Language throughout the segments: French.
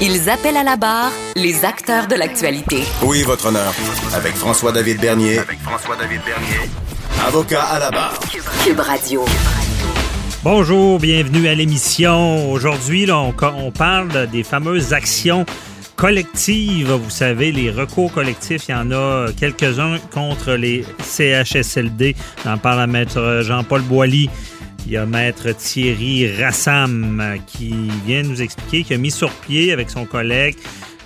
Ils appellent à la barre les acteurs de l'actualité. Oui, votre honneur. Avec François-David Bernier. Avec François-David Bernier. Avocat à la barre. Cube Radio. Bonjour, bienvenue à l'émission. Aujourd'hui, on parle des fameuses actions collectives. Vous savez, les recours collectifs, il y en a quelques-uns contre les CHSLD. On en parle à Maître Jean-Paul Boilly. Il y a Maître Thierry Rassam qui vient nous expliquer qu'il a mis sur pied avec son collègue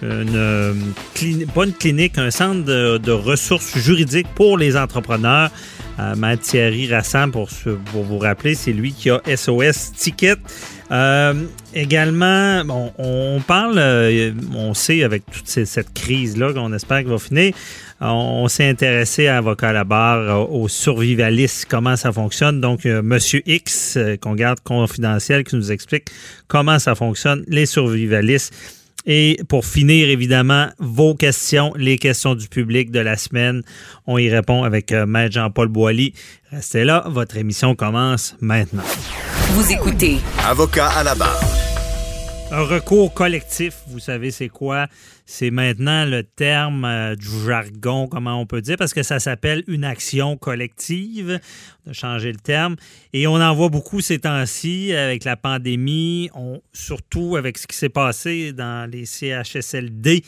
une, clinique, pas une clinique, un centre de, ressources juridiques pour les entrepreneurs. Euh, Maître Thierry Rassam, pour, pour vous rappeler, c'est lui qui a SOS Ticket. Euh, également, bon, on parle, euh, on sait avec toute cette crise-là qu'on espère qu'elle va finir, on, s'est intéressé à Avocat à la barre, aux survivalistes, comment ça fonctionne. Donc, Monsieur X, qu'on garde confidentiel, qui nous explique comment ça fonctionne, les survivalistes. Et pour finir, évidemment, vos questions, les questions du public de la semaine. On y répond avec euh, Maître Jean-Paul Boilly. Restez là, votre émission commence maintenant. Vous écoutez. Avocat à la barre. Un recours collectif, vous savez c'est quoi? C'est maintenant le terme euh, du jargon, comment on peut dire, parce que ça s'appelle une action collective. On a changé le terme. Et on en voit beaucoup ces temps-ci avec la pandémie, on, surtout avec ce qui s'est passé dans les CHSLD.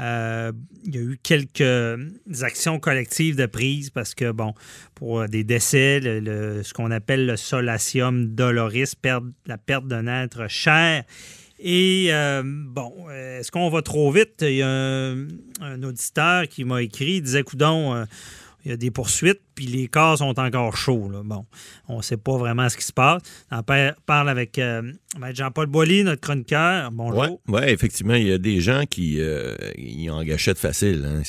Euh, il y a eu quelques actions collectives de prise parce que, bon, pour des décès, ce qu'on appelle le solatium doloris, la perte d'un être cher, et euh, bon, est-ce qu'on va trop vite? Il y a un, auditeur qui m'a écrit, il disait, coudon, euh, il y a des poursuites, puis les cas sont encore chauds. Bon, on ne sait pas vraiment ce qui se passe. On parle avec euh, Jean-Paul Boilly, notre chroniqueur. Bonjour. Oui, ouais, effectivement, il y a des gens qui euh, ont en gâchette facile. Hein.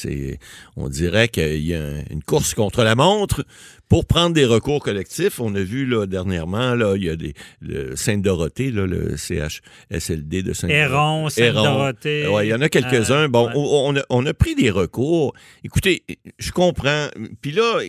on dirait qu'il y a une course contre la montre pour prendre des recours collectifs. On a vu là, dernièrement, là, il y a des, le Sainte-Dorothée, le CHSLD de Sainte-Dorothée. Héron, Sainte-Dorothée. il y en a quelques-uns. bon, euh, on, a, on a pris des recours. Écoutez, je comprends. Puis là,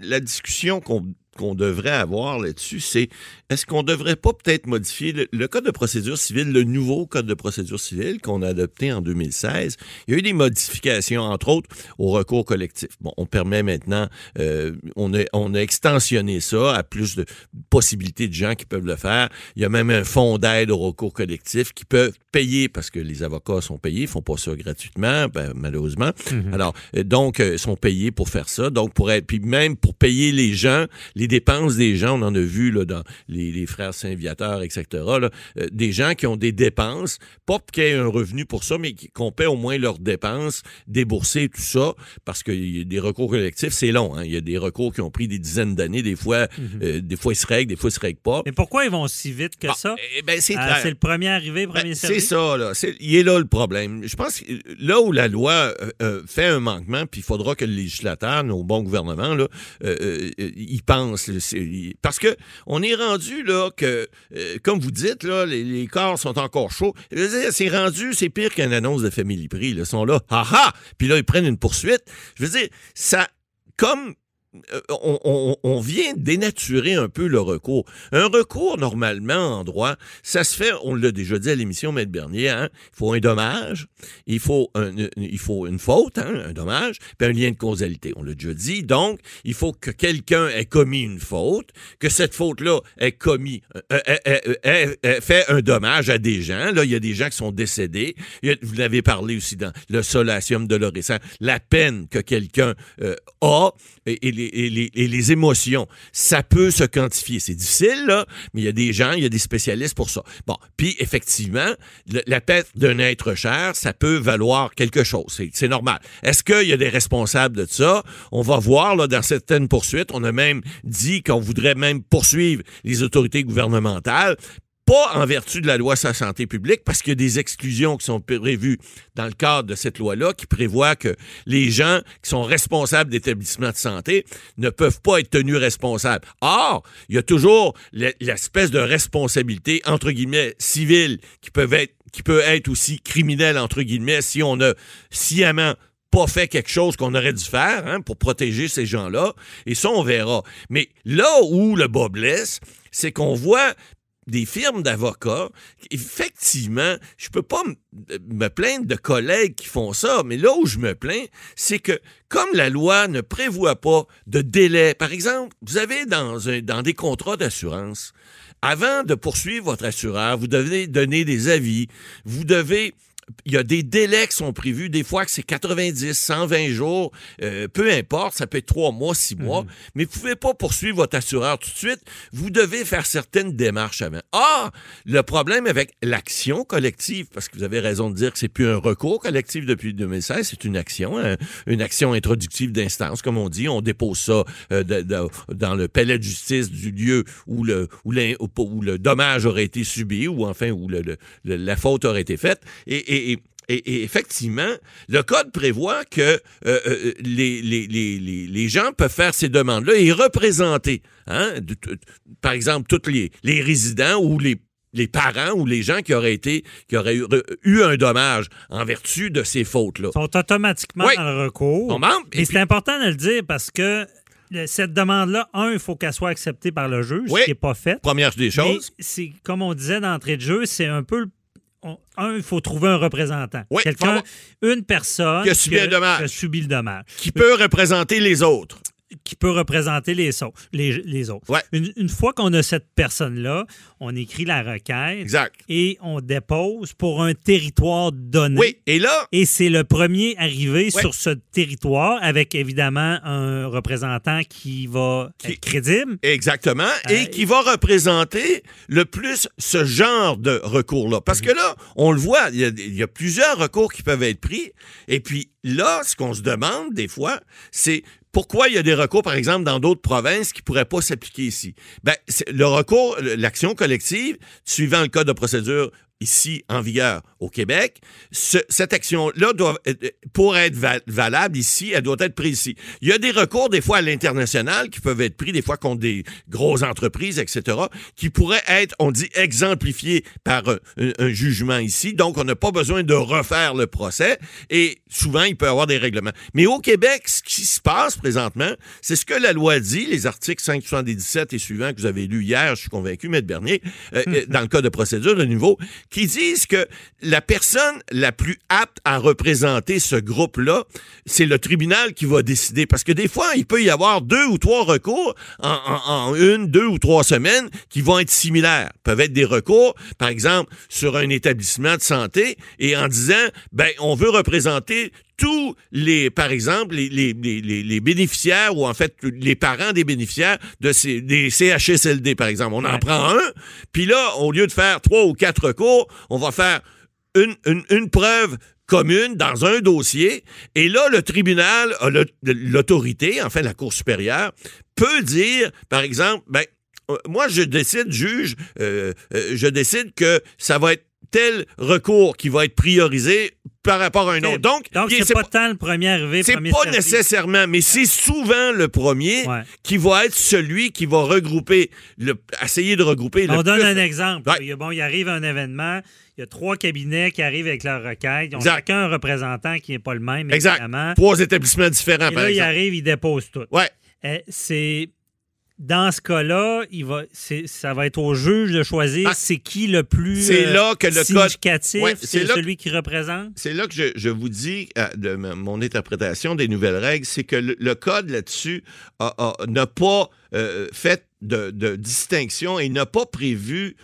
la discussion qu'on qu'on devrait avoir là-dessus, c'est est-ce qu'on ne devrait pas peut-être modifier le, code de procédure civile, le nouveau code de procédure civile qu'on a adopté en 2016. Il y a eu des modifications, entre autres, au recours collectif. Bon, on permet maintenant, euh, on, a, on a extensionné ça à plus de possibilités de gens qui peuvent le faire. Il y a même un fonds d'aide au recours collectif qui peuvent payer parce que les avocats sont payés, ils font pas ça gratuitement, ben, malheureusement. Mhm. Alors, euh, donc, euh, sont payés pour faire ça. Donc, pour être, puis même pour payer les gens, les dépenses des gens, on en a vu là, dans les, frères Saint-Viateur, etc., là, euh, des gens qui ont des dépenses, pas qu'il y ait un revenu pour ça, mais qu'on paie au moins leurs dépenses, débourser tout ça, parce que y a des recours collectifs, c'est long. Hein. Il y a des recours qui ont pris des dizaines d'années, des fois, mhm. euh, des fois ils se règlent, des fois ils se règlent pas. Mais pourquoi ils vont si vite que ça? Eh ben, c'est ah, le premier arrivé, premier ben, C'est ça, là. il est là le problème. Je pense que là où la loi euh, fait un manquement, puis il faudra que le législateur, nos bons gouvernements, là, y parce que on est rendu là que, euh, comme vous dites, là, les, corps sont encore chauds. C'est rendu, c'est pire qu'une annonce de Family Prix. Ils sont là, haha! Puis là, ils prennent une poursuite. Je veux dire, ça, comme euh, on, vient dénaturer un peu le recours. Un recours, normalement, en droit, ça se fait, on l'a déjà dit à l'émission, Maître Bernier, hein, il faut un dommage, il faut, un, il faut une faute, hein, un dommage, puis un lien de causalité. On l'a déjà dit. Donc, il faut que quelqu'un ait commis une faute, que cette faute-là ait commis, euh, ait, fait un dommage à des gens. Là, il y a des gens qui sont décédés. vous l'avez parlé aussi dans le solatium de l'Orissa. La peine que quelqu'un a et, et, les, émotions, ça peut se quantifier. C'est difficile, là, mais il y a des gens, il y a des spécialistes pour ça. Bon, puis effectivement, la tête d'un être cher, ça peut valoir quelque chose. C'est normal. Est-ce qu'il y a des responsables de ça? On va voir, là, dans certaines poursuites, on a même dit qu'on voudrait même poursuivre les autorités gouvernementales pas en vertu de la loi sur la santé publique, parce qu'il y a des exclusions qui sont prévues dans le cadre de cette loi-là, qui prévoit que les gens qui sont responsables d'établissements de santé ne peuvent pas être tenus responsables. Or, il y a toujours l'espèce de responsabilité, entre guillemets, civile, qui peut être, qui peut être aussi criminelle, entre guillemets, si on a sciemment pas fait quelque chose qu'on aurait dû faire hein, pour protéger ces gens-là. Et ça, on verra. Mais là où le bas blesse, c'est qu'on voit des firmes d'avocats, effectivement, je peux pas me plaindre de collègues qui font ça, mais là où je me plains, c'est que comme la loi ne prévoit pas de délai, par exemple, vous avez dans, un, dans des contrats d'assurance, avant de poursuivre votre assureur, vous devez donner des avis, vous devez il y a des délais qui sont prévus, des fois que c'est 90, 120 jours, euh, peu importe, ça peut être trois mois, six mois, mhm. mais vous pouvez pas poursuivre votre assureur tout de suite. Vous devez faire certaines démarches avant. Ah, le problème avec l'action collective, parce que vous avez raison de dire que c'est plus un recours collectif depuis 2016, c'est une action, hein, une action introductive d'instance, comme on dit. On dépose ça euh, dans le palais de justice du lieu où le, où, le dommage aurait été subi, ou enfin où le, la faute aurait été faite. et et, effectivement, le code prévoit que euh, euh, les, les, les, les, gens peuvent faire ces demandes-là et représenter, hein, par exemple, tous les, les résidents ou les les parents ou les gens qui auraient été qui auraient eu, un dommage en vertu de ces fautes-là. sont automatiquement dans le recours. et, c'est important de le dire parce que cette demande-là, un, il faut qu'elle soit acceptée par le juge, ce qui n'est pas fait. Première des choses. c'est comme on disait d'entrée de jeu, c'est un peu le un, il faut trouver un représentant. Quelqu'un, une personne qui a subi, a subi le dommage. Qui peut représenter les autres qui peut représenter les, les, les autres. Une, fois qu'on a cette personne-là, on écrit la requête exact. et on dépose pour un territoire donné. Oui, et là... Et c'est le premier arrivé sur ce territoire avec évidemment un représentant qui va être crédible. Exactement, et euh, qui va représenter le plus ce genre de recours-là. Parce que là, on le voit, il y, y a plusieurs recours qui peuvent être pris, et puis là, ce qu'on se demande des fois, c'est pourquoi il y a des recours, par exemple, dans d'autres provinces qui pourraient pas s'appliquer ici? Ben, le recours, l'action collective, suivant le code de procédure ici en vigueur au Québec, cette action-là doit, euh, euh, pour être valable ici, elle doit être prise ici. Il y a des recours des fois à l'international qui peuvent être pris des fois contre des grosses entreprises, etc., qui pourraient être, on dit, exemplifiés par un, jugement ici. Donc, on n'a pas besoin de refaire le procès et souvent, il peut y avoir des règlements. Mais au Québec, ce qui se passe présentement, c'est ce que la loi dit, les articles 577 et suivants que vous avez lus hier, je suis convaincu, Maître Bernier, euh, dans le cas de procédure de niveau, qui disent que la personne la plus apte à représenter ce groupe-là, c'est le tribunal qui va décider. Parce que des fois, il peut y avoir deux ou trois recours en, une, deux ou trois semaines qui vont être similaires. peuvent être des recours, par exemple, sur un établissement de santé et en disant, ben, on veut représenter tous les, par exemple, les, les, les, bénéficiaires ou en fait les parents des bénéficiaires de ces, des CHSLD, par exemple. On en prend un, puis là, au lieu de faire trois ou quatre recours, on va faire une, une, une preuve commune dans un dossier, et là, le tribunal, l'autorité, enfin la Cour supérieure, peut dire, par exemple, ben, euh, moi, je décide, juge, euh, euh, je décide que ça va être tel recours qui va être priorisé par rapport à un autre. Donc, Donc c'est pas tant le premier arrivé, C'est pas nécessairement, mais c'est souvent le premier qui va être celui qui va regrouper, le, essayer de regrouper On donne un exemple. Il, bon, il arrive un événement, il y a trois cabinets qui arrivent avec leur requête. Ils ont chacun un représentant qui n'est pas le même, exact. Trois établissements différents, Et là, il arrive, il dépose tout. Ouais. Eh, c'est dans ce cas-là, il va, c'est- ça va être au juge de choisir Ah, c'est qui le plus c'est euh, là que le code- significatif, Ouais, c'est celui qui représente? C'est là que je, je vous dis, euh, de mon interprétation des nouvelles règles, c'est que le, le code là-dessus n'a pas euh, fait de, de distinction et n'a pas prévu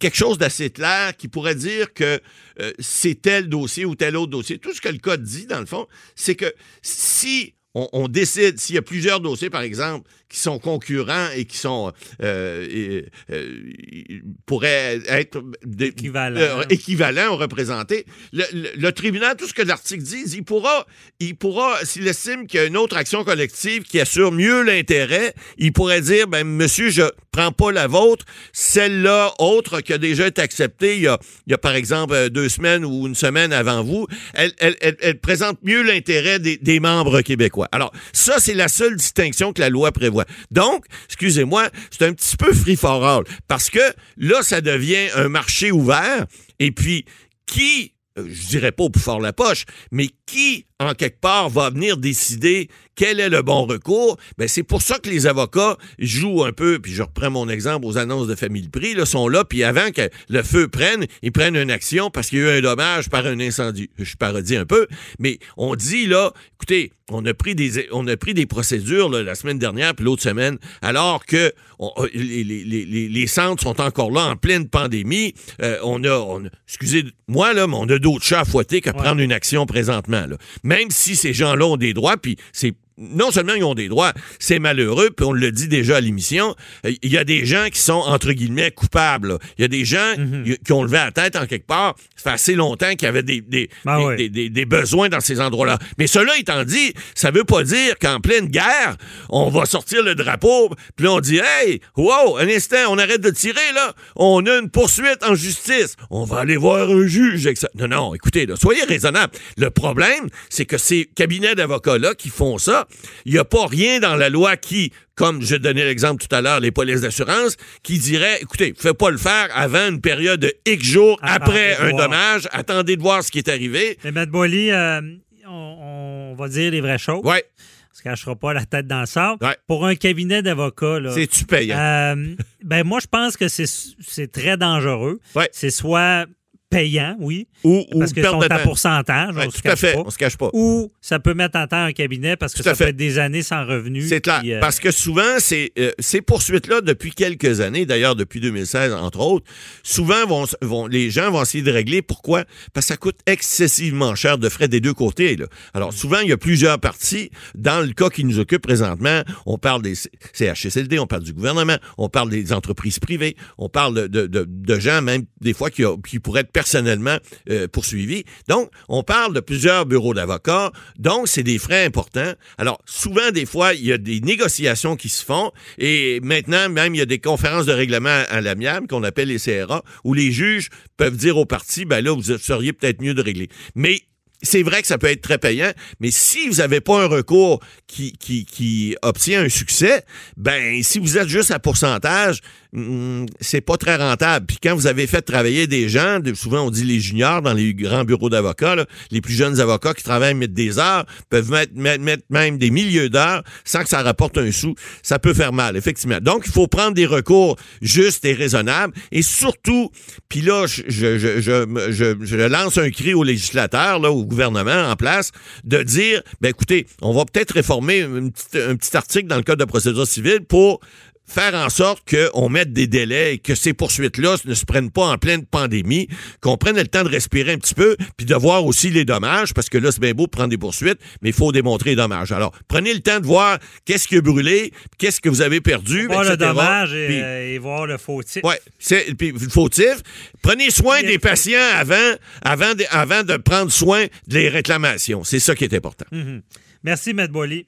quelque chose d'assez clair qui pourrait dire que euh, c'est tel dossier ou tel autre dossier. Tout ce que le code dit, dans le fond, c'est que si on, on décide, s'il y a plusieurs dossiers, par exemple, qui sont concurrents et qui sont euh, et, euh, pourraient être des- Équivalents. euh, équivalents ou représentés, le, le- le tribunal, tout ce que l'article dit, il pourra, il pourra, s'il estime qu'il y a une autre action collective qui assure mieux l'intérêt, il pourrait dire, ben monsieur, je prends pas la vôtre, celle-là autre qui a déjà été acceptée il y a, il y a par exemple deux semaines ou une semaine avant vous, elle, elle, elle- elle présente mieux l'intérêt des, des membres québécois. Alors, ça, c'est la seule distinction que la loi prévoit. Donc, excusez-moi, c'est un petit peu free for all, parce que là, ça devient un marché ouvert, et puis, qui, euh, je dirais pas au plus fort la poche, mais qui, en quelque part, va venir décider quel est le bon recours? Ben, c'est pour ça que les avocats jouent un peu, puis je reprends mon exemple aux annonces de Famille Prix, là, sont là, puis avant que le feu prenne, ils prennent une action parce qu'il y a eu un dommage par un incendie. Je parodie un peu, mais on dit, là, écoutez, on a pris des, on a pris des procédures là, la semaine dernière puis l'autre semaine, alors que on- les, les- les- les- les centres sont encore là en pleine pandémie. Euh, on a, on a- excusez-moi là, mais on a d'autres chats à fouetter qu'à prendre une action présentement. Là. Même si ces gens-là ont des droits, puis c'est non seulement ils ont des droits, c'est malheureux, puis on le dit déjà à l'émission, euh, il y a des gens qui sont, entre guillemets, coupables. Il y a des gens y- qui ont levé la tête en quelque part. Ça fait assez longtemps qu'il y avait des, des, Ben des- oui. des- des- besoins dans ces endroits-là. Mais cela étant dit, ça veut pas dire qu'en pleine guerre, on va sortir le drapeau, puis on dit Hey, wow, un instant, on arrête de tirer, là. On a une poursuite en justice. On va aller voir un juge. ça. Non, non, écoutez, là, soyez raisonnable. Le problème, c'est que ces cabinets d'avocats-là qui font ça, il n'y a pas rien dans la loi qui, comme je donnais l'exemple tout à l'heure, les polices d'assurance, qui dirait, écoutez, faites pas le faire avant une période de X jours Attendez après un voir. dommage. Attendez de voir ce qui est arrivé. Mais Matt Boily, euh, on, on va dire les vraies choses. Ouais, On se cachera pas la tête dans le sable. Ouais. Pour un cabinet d'avocats, là, c'est-tu payant? euh, ben moi, je pense que c'est c'est très dangereux. Ouais. C'est soit payant, oui, ou ou parce perte sont à pourcentage, Ouais, on se tout à cache fait, pas. on se cache pas. Ou ça peut mettre en temps un cabinet parce que Tout à ça fait. peut être des années sans revenus. C'est clair. puis, euh, Parce que souvent, ces, euh, ces poursuites-là, depuis quelques années, d'ailleurs depuis 2016, entre autres, souvent, vont, vont, les gens vont essayer de régler. Pourquoi? Parce que ça coûte excessivement cher de frais des deux côtés. Là. Alors, souvent, il y a plusieurs parties. Dans le cas qui nous occupe présentement, on parle des CHSLD, on parle du gouvernement, on parle des entreprises privées, on parle de, de, de, de gens, même des fois, qui, qui pourraient être personnellement euh, poursuivis. Donc, on parle de plusieurs bureaux d'avocats. Donc, c'est des frais importants. Alors, souvent, des fois, il y a des négociations qui se font et maintenant, même, il y a des conférences de règlement à l'amiable qu'on appelle les CRA où les juges peuvent dire aux parties, ben là, vous seriez peut-être mieux de régler. Mais c'est vrai que ça peut être très payant, mais si vous n'avez pas un recours qui, qui, obtient un succès, ben si vous êtes juste à pourcentage, hum, c'est pas très rentable. Puis quand vous avez fait travailler des gens, souvent on dit les juniors dans les grands bureaux d'avocats, les plus jeunes avocats qui travaillent mettre des heures, peuvent mettre, mettre, même des milliers d'heures sans que ça rapporte un sou, ça peut faire mal, effectivement. Donc il faut prendre des recours justes et raisonnables, et surtout, puis là, je, je, je, je, lance un cri aux législateurs, là, au gouvernement en place, de dire, ben écoutez, on va peut-être réformer une petite- un petit article dans le Code de procédure civile pour faire en sorte qu'on mette des délais et que ces poursuites-là ne se prennent pas en pleine pandémie, qu'on prenne le temps de respirer un petit peu, puis de voir aussi les dommages, parce que là, c'est bien beau de prendre des poursuites, mais il faut démontrer les dommages. Alors, prenez le temps de voir qu'est-ce qui a brûlé, qu'est-ce que vous avez perdu, voir le dommage et, Puis- euh, et voir le fautif. Ouais, c'est puis fautif. Prenez soin des patients avant avant de, avant de prendre soin des réclamations. C'est ça qui est important. Mhm. Merci, Matt Boily.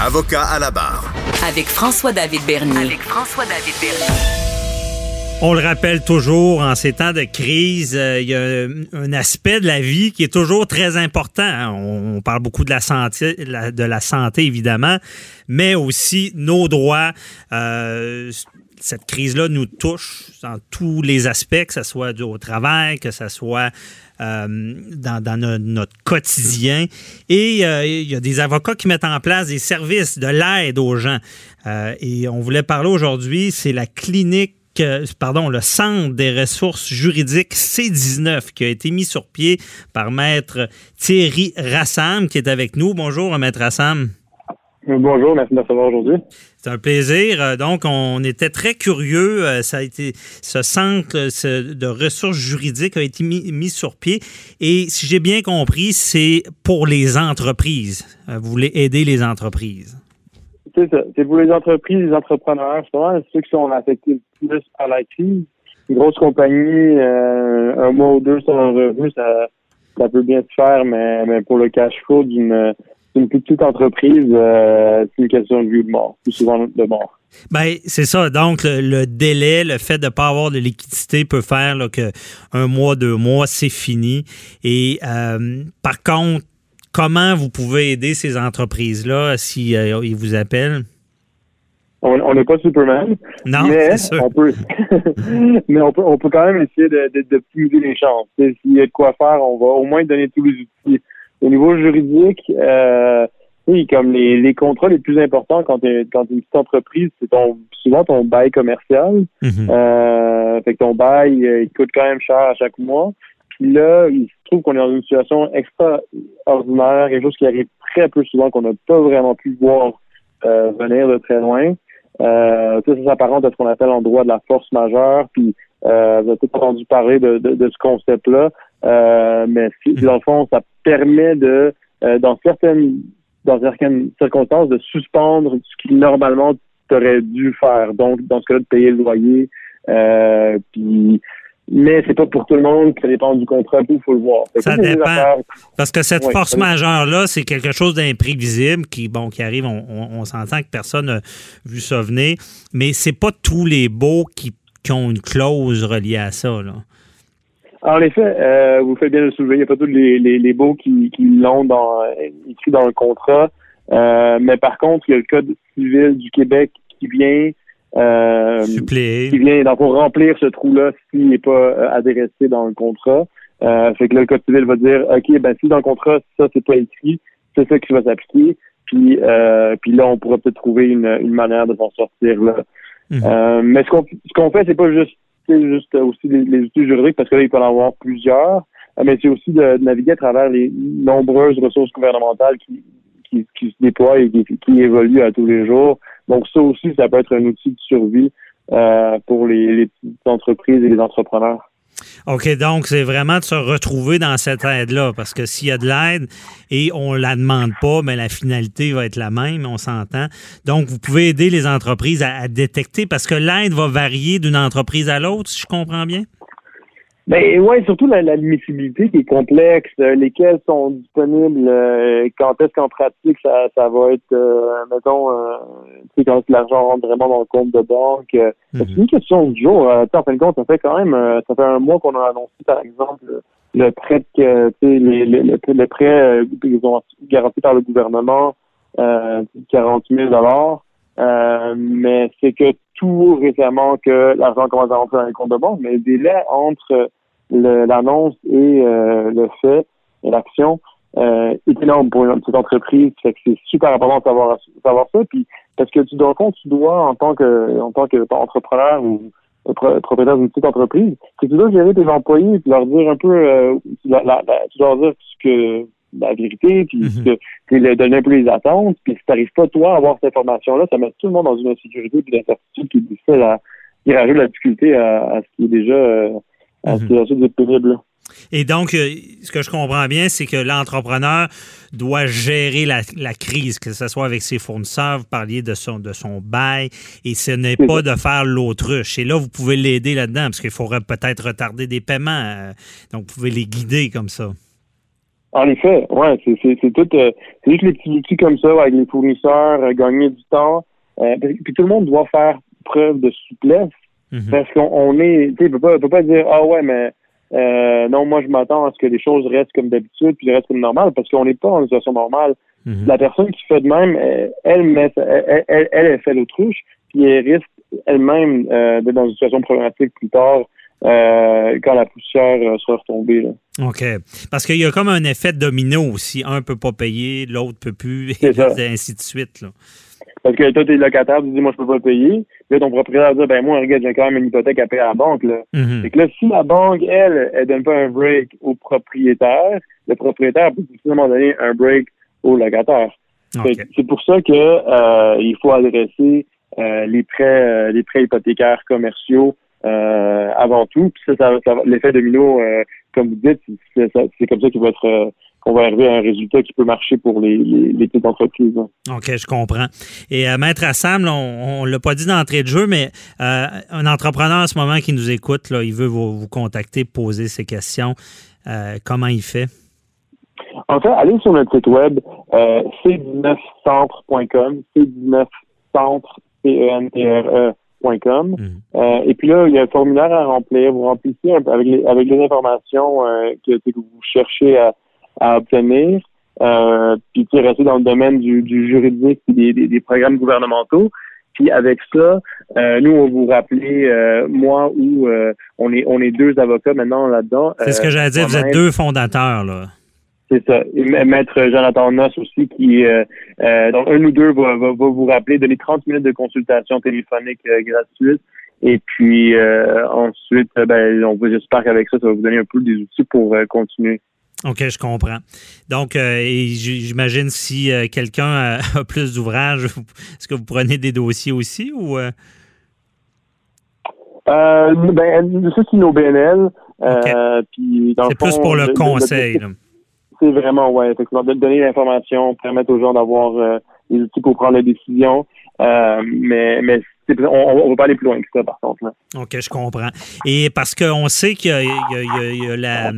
Avocat à la barre. Avec François-David Bernier. Avec François-David Bernier. On le rappelle toujours, en ces temps de crise, euh, il y a un, aspect de la vie qui est toujours très important. hein. On, on parle beaucoup de la santé, la- de la santé évidemment, mais aussi nos droits. Euh, cette crise-là nous touche dans tous les aspects, que ce soit au travail, que ce soit euh, dans, notre quotidien. Et euh, il y a des avocats qui mettent en place des services de l'aide aux gens. Euh, et on voulait parler aujourd'hui, c'est la clinique pardon, le Centre des ressources juridiques C19 qui a été mis sur pied par Maître Thierry Rassam qui est avec nous. Bonjour, Maître Rassam. Bonjour, merci de recevoir aujourd'hui. C'est un plaisir. Euh, donc, on était très curieux. Euh, ça a été ce centre de ressources juridiques a été mis, sur pied. Et si j'ai bien compris, c'est pour les entreprises. Euh, vous voulez aider les entreprises. C'est ça. C'est pour les entreprises, les entrepreneurs. C'est ceux qui sont affectés le plus par la crise. Une grosse compagnie, un mois ou deux sans revenu, ça, ça peut bien se faire, mais, mais pour le cash flow d'une une petite entreprise, euh, c'est une question de vie ou de mort, plus souvent de mort. Ben, c'est ça. Donc, le, délai, le fait de ne pas avoir de liquidité peut faire là, que un mois, deux mois, c'est fini. Et euh, par contre, comment vous pouvez aider ces entreprises-là si euh, ils vous appellent? On n'est pas Superman. Non, mais sûr. on peut mais on peut on peut quand même essayer de, de, les chances. S'il y a de quoi faire, on va au moins donner tous les outils au niveau juridique, euh, oui, comme les, les contrats les plus importants quand tu quand une petite entreprise, c'est ton souvent ton bail commercial. Mhm. euh, fait que ton bail, euh, il coûte quand même cher à chaque mois. Puis là, il se trouve qu'on est dans une situation extraordinaire, quelque chose qui arrive très peu souvent, qu'on n'a pas vraiment pu voir euh, venir de très loin. Euh, ça, ça s'apparente à ce qu'on appelle en droit de la force majeure. Puis euh, vous avez peut-être entendu parler de, de, de ce concept-là. Euh, mais si, dans le fond, ça permet de, euh, dans certaines dans certaines circonstances, de suspendre ce qui normalement t'aurais dû faire. Donc, dans ce cas-là, de payer le loyer. Euh, puis, mais c'est pas pour tout le monde, ça dépend du contrat, il faut le voir. Ça dépend. Parce que cette force majeure-là, c'est quelque chose d'imprévisible qui, bon, qui arrive, on, on, s'entend que personne n'a vu ça venir, mais c'est pas tous les baux qui, qui ont une clause reliée à ça. Là. En effet, euh, vous faites bien le soulever. Il n'y a pas tous les, les, les baux qui, qui l'ont dans, écrit dans le contrat. Euh, mais par contre, il y a le Code civil du Québec qui vient euh, Suppléer. qui vient donc pour remplir ce trou-là s'il n'est pas euh, adressé dans le contrat. Euh, fait que là, le Code civil va dire OK, ben si dans le contrat, ça, c'est pas écrit, c'est ça qui va s'appliquer. Puis, euh, puis là, on pourra peut-être trouver une, une manière de s'en sortir là. Mhm. Euh, mais ce qu'on ce qu'on fait, c'est pas juste juste aussi les, outils juridiques, parce que là, il peut en avoir plusieurs, euh, mais c'est aussi de, naviguer à travers les nombreuses ressources gouvernementales qui, qui, se déploient et qui, évoluent à tous les jours. Donc ça aussi, ça peut être un outil de survie euh, pour les petites entreprises et les entrepreneurs. OK, donc c'est vraiment de se retrouver dans cette aide-là, parce que s'il y a de l'aide et on ne la demande pas, mais la finalité va être la même, on s'entend. Donc, vous pouvez aider les entreprises à, détecter, parce que l'aide va varier d'une entreprise à l'autre, si je comprends bien? Ben ouais, surtout la, l'admissibilité qui est complexe, euh, lesquels sont disponibles, euh, quand est-ce qu'en pratique ça, ça va être, euh, mettons, tu sais, quand l'argent rentre vraiment dans le compte de banque. C'est mhm. une question du jour. en fin de compte, ça fait quand même, ça fait un mois qu'on a annoncé, par exemple, le prêt que, tu sais, les, le prêt garanti par le gouvernement, euh, 40 000 dollars. mais c'est que tout récemment que l'argent commence à rentrer dans les comptes de banque, mais le délai entre l'annonce et euh, le fait et l'action euh, est énorme pour une petite entreprise. C'est super important de savoir, savoir ça. Puis parce que tu dois compte, tu dois en tant que en tant que entrepreneur ou propriétaire d'une petite entreprise, que tu dois gérer tes employés et leur dire un peu euh, la, la, tu dois leur dire ce que la vérité, puis mm -hmm. donner un peu les attentes. Puis si tu n'arrives pas, toi, à avoir cette information-là, ça met tout le monde dans une insécurité et l'incertitude qui, difficile à, qui rajoute la difficulté à, à, ce qui est déjà euh, à ce qui est déjà pénible. Et donc, euh, ce que je comprends bien, c'est que l'entrepreneur doit gérer la, la, crise, que ce soit avec ses fournisseurs, vous parliez de son, de son bail, et ce n'est pas de faire l'autruche. Et là, vous pouvez l'aider là-dedans, parce qu'il faudrait peut-être retarder des paiements. Euh, donc, vous pouvez les guider comme ça. En effet, ouais, c'est c'est tout, euh, c'est juste les petits outils comme ça avec les fournisseurs, euh, gagner du temps. Euh, puis tout le monde doit faire preuve de souplesse mhm. parce qu'on est, tu sais, peut pas, peut pas dire ah ouais, mais euh, non, moi je m'attends à ce que les choses restent comme d'habitude puis restent comme normal parce qu'on n'est pas en situation normale. Mhm. La personne qui fait de même, elle, elle, met, elle, elle, elle, fait l'autruche puis elle risque elles-mêmes euh, d'être dans une situation problématique plus tard euh, quand la poussière euh, sera retombée. Là. OK. Parce qu'il y a comme un effet domino aussi. Un peut pas payer, l'autre peut plus, ça. et ainsi de suite. Là. Parce que toi, t'es locataire, tu dis, moi, je peux pas payer. Puis là, ton propriétaire dit, ben, moi, regarde, j'ai quand même une hypothèque à payer à la banque, là. Mhm. Fait que là, si la banque, elle, elle donne pas un break au propriétaire, le propriétaire peut difficilement donner un break au locataire. C'est pour ça que euh, il faut adresser euh, les prêts, euh, les prêts hypothécaires commerciaux euh, avant tout. Puis ça, ça, l'effet domino, euh, comme vous dites, c'est comme ça qu'il va être euh, qu'on va arriver à un résultat qui peut marcher pour les, les, les petites entreprises. hein. OK, je comprends. Et Maître Assam, là, on ne l'a pas dit d'entrée de jeu, mais un entrepreneur en ce moment qui nous écoute, là, il veut vous, vous contacter, poser ses questions. Comment il fait? En fait, allez sur notre site web euh, c19centre.com, c19centre, Mhm. Euh, et puis là, il y a un formulaire à remplir. Vous remplissez avec les, avec les informations euh, que, que vous cherchez à, à obtenir. Euh, puis tu sais, rester dans le domaine du, du juridique et des, des, des programmes gouvernementaux. Puis avec ça, euh, nous, on va vous rappeler, moi ou on est on est deux avocats maintenant là-dedans. C'est ce que j'allais dire. Vous êtes deux fondateurs. Là. C'est ça. Et Maître Jonathan Noss aussi, qui euh, euh, donc un ou deux va, va, va vous rappeler, donner 30 minutes de consultation téléphonique euh, gratuite. Et puis ensuite, ben, on vous j'espère qu'avec ça, ça va vous donner un peu des outils pour continuer. OK, je comprends. Donc, j'imagine si quelqu'un a, plus d'ouvrages, est-ce que vous prenez des dossiers aussi ou euh, ben, ça, c'est nos BNL. Euh, dans c'est plus pour le conseil? C'est vraiment, ouais, effectivement, de donner l'information, permettre aux gens d'avoir euh, les outils pour prendre les décisions. Euh, mais mais on, on va pas aller plus loin que ça, par contre. Là. OK, je comprends. Et parce qu'on sait qu'il y a, il y a-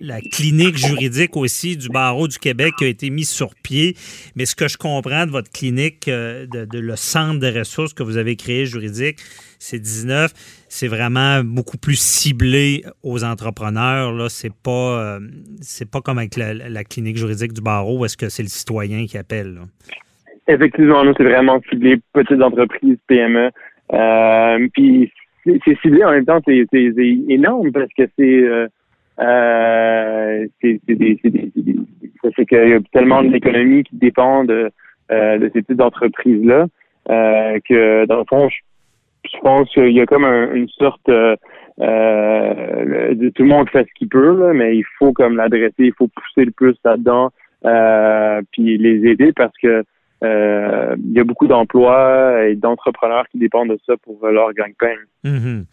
la clinique juridique aussi du barreau du Québec qui a été mise sur pied. Mais ce que je comprends de votre clinique, euh, de, de le centre de ressources que vous avez créé juridique, c'est 19, c'est vraiment beaucoup plus ciblé aux entrepreneurs. Là, c'est pas, euh, pas comme avec la, clinique juridique du barreau est-ce que c'est le citoyen qui appelle. là. Effectivement, nous, c'est vraiment ciblé petites entreprises, PME. Euh, puis c'est ciblé en même temps, c'est énorme parce que c'est euh, c'est qu'il y a tellement d'économies qui dépendent de, ces petites entreprises-là euh, que dans le fond, je pense qu'il y a comme un- une sorte euh, euh, de- tout le monde fait ce qu'il peut, là, mais il faut comme l'adresser, il faut pousser le plus là-dedans, euh, puis les aider parce que euh, il y a beaucoup d'emplois et d'entrepreneurs qui dépendent de ça pour euh, leur gagne-pain. Mhm.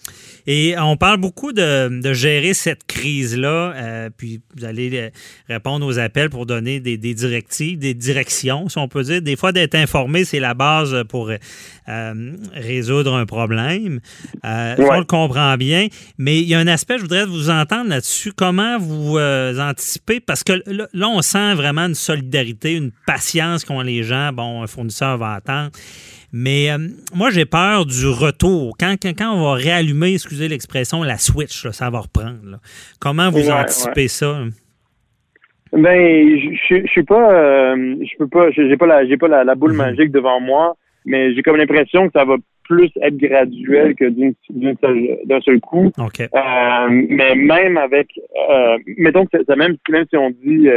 Et on parle beaucoup de, de gérer cette crise-là, euh, puis vous allez euh, répondre aux appels pour donner des, des directives, des directions, si on peut dire. Des fois, d'être informé, c'est la base pour euh, résoudre un problème. Euh, Ouais. On le comprend bien. Mais il y a un aspect, je voudrais vous entendre là-dessus. Comment vous euh, anticipez? Parce que là, là, on sent vraiment une solidarité, une patience qu'ont les gens. Bon, un fournisseur va attendre. Mais euh, moi, j'ai peur du retour. Quand, quand, quand on va réallumer, excusez l'expression, la switch, là, ça va reprendre. là. Comment vous Ouais, anticipez ça? Ben, je suis pas, euh, je peux pas, j'ai pas la, j'ai pas la, la boule Mhm. magique devant moi, mais j'ai comme l'impression que ça va plus être graduel que d'une d'un seul coup. OK. Euh, mais même avec, mettons que ça, même, même si on dit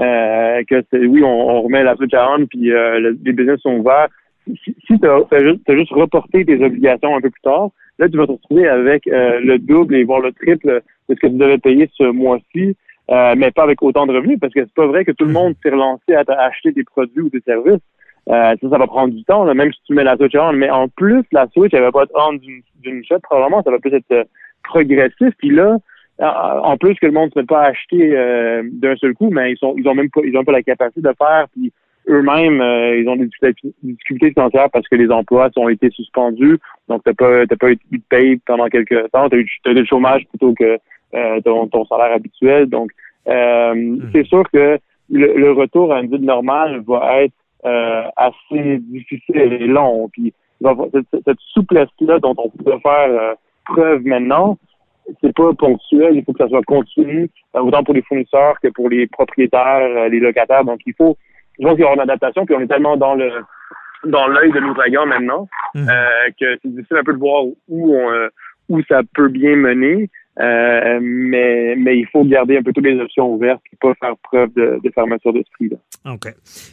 euh, que c'est, oui, on, on remet la switch à on, puis euh, le- les business sont ouverts. Si, si tu as, juste, reporté tes obligations un peu plus tard, là, tu vas te retrouver avec euh, le double et voire le triple de ce que tu devais payer ce mois-ci, euh, mais pas avec autant de revenus, parce que c'est pas vrai que tout le monde s'est relancé à, à acheter des produits ou des services. Euh, ça, ça va prendre du temps, là, même si tu mets la Switch on. Mais en plus, la Switch, elle va pas être on d'une d'une shot, probablement, ça va plus être euh, progressif. Puis là, en plus que le monde ne met pas acheter euh, d'un seul coup, mais ils sont ils ont même pas ils ont pas la capacité de faire. Puis eux-mêmes, euh, ils ont des difficultés, financières parce que les emplois ont été suspendus. Donc, t'as pas t'as pas eu de paye pendant quelques temps. T'as eu, t'as eu le chômage plutôt que euh, ton, ton salaire habituel. Donc, euh, c'est sûr que le, le retour à une vie normale va être euh, assez difficile et long. Puis cette, cette souplesse-là dont on peut faire euh, preuve maintenant, c'est pas ponctuel, il faut que ça soit continu, euh, autant pour les fournisseurs que pour les propriétaires, euh, les locataires. Donc il faut, je pense qu'il y aura une adaptation, puis on est tellement dans le dans l'œil de l'ouragan maintenant, Mhm. euh, que c'est difficile un peu de voir où on, euh, où ça peut bien mener. Euh, mais, mais il faut garder un peu toutes les options ouvertes et pas faire preuve de, fermeture d'esprit. OK.